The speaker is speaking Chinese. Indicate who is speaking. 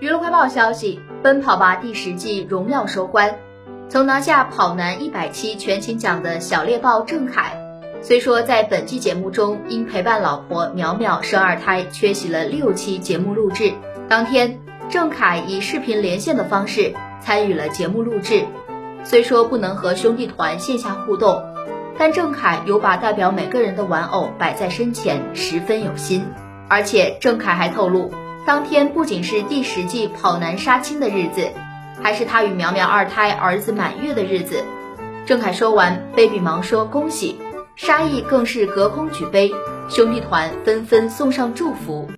Speaker 1: 娱乐快报消息：《奔跑吧》第十季荣耀收官，曾拿下跑男一百期全勤奖的小猎豹郑恺，虽说在本季节目中因陪伴老婆淼淼生二胎缺席了六期节目录制，当天郑恺以视频连线的方式参与了节目录制。虽说不能和兄弟团线下互动，但郑恺有把代表每个人的玩偶摆在身前，十分有心。而且郑恺还透露。当天不仅是第十季跑男杀青的日子，还是他与苗苗二胎儿子满月的日子。郑恺说完，baby 忙说恭喜，沙溢更是隔空举杯，兄弟团纷纷送上祝福。